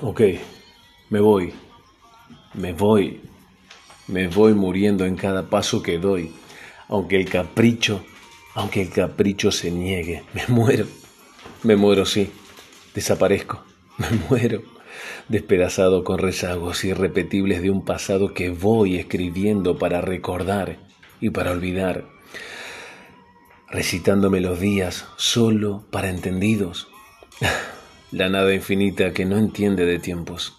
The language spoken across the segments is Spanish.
Ok, me voy, me voy, me voy muriendo en cada paso que doy, aunque el capricho, aunque el capricho se niegue, me muero, me muero, sí, desaparezco, me muero, despedazado con rezagos irrepetibles de un pasado que voy escribiendo para recordar y para olvidar, recitando melodías solo para entendidos la nada infinita que no entiende de tiempos,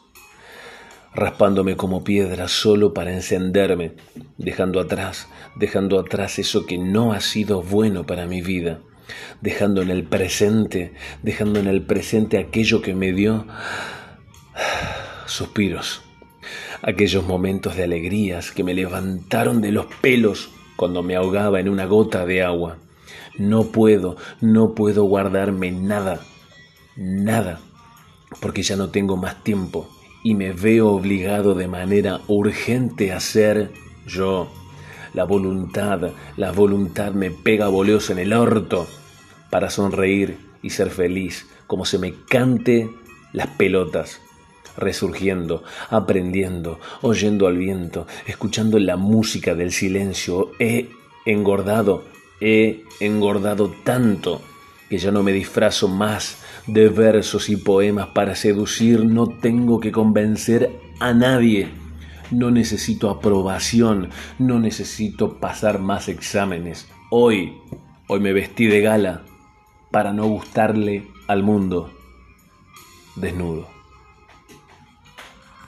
raspándome como piedra solo para encenderme, dejando atrás, dejando atrás eso que no ha sido bueno para mi vida, dejando en el presente, dejando en el presente aquello que me dio suspiros, aquellos momentos de alegrías que me levantaron de los pelos cuando me ahogaba en una gota de agua. No puedo, no puedo guardarme nada nada, porque ya no tengo más tiempo y me veo obligado de manera urgente a ser yo. La voluntad, la voluntad me pega boleos en el orto para sonreír y ser feliz, como se me cante las pelotas, resurgiendo, aprendiendo, oyendo al viento, escuchando la música del silencio. He engordado, he engordado tanto que ya no me disfrazo más de versos y poemas para seducir, no tengo que convencer a nadie. No necesito aprobación, no necesito pasar más exámenes. Hoy, hoy me vestí de gala para no gustarle al mundo desnudo.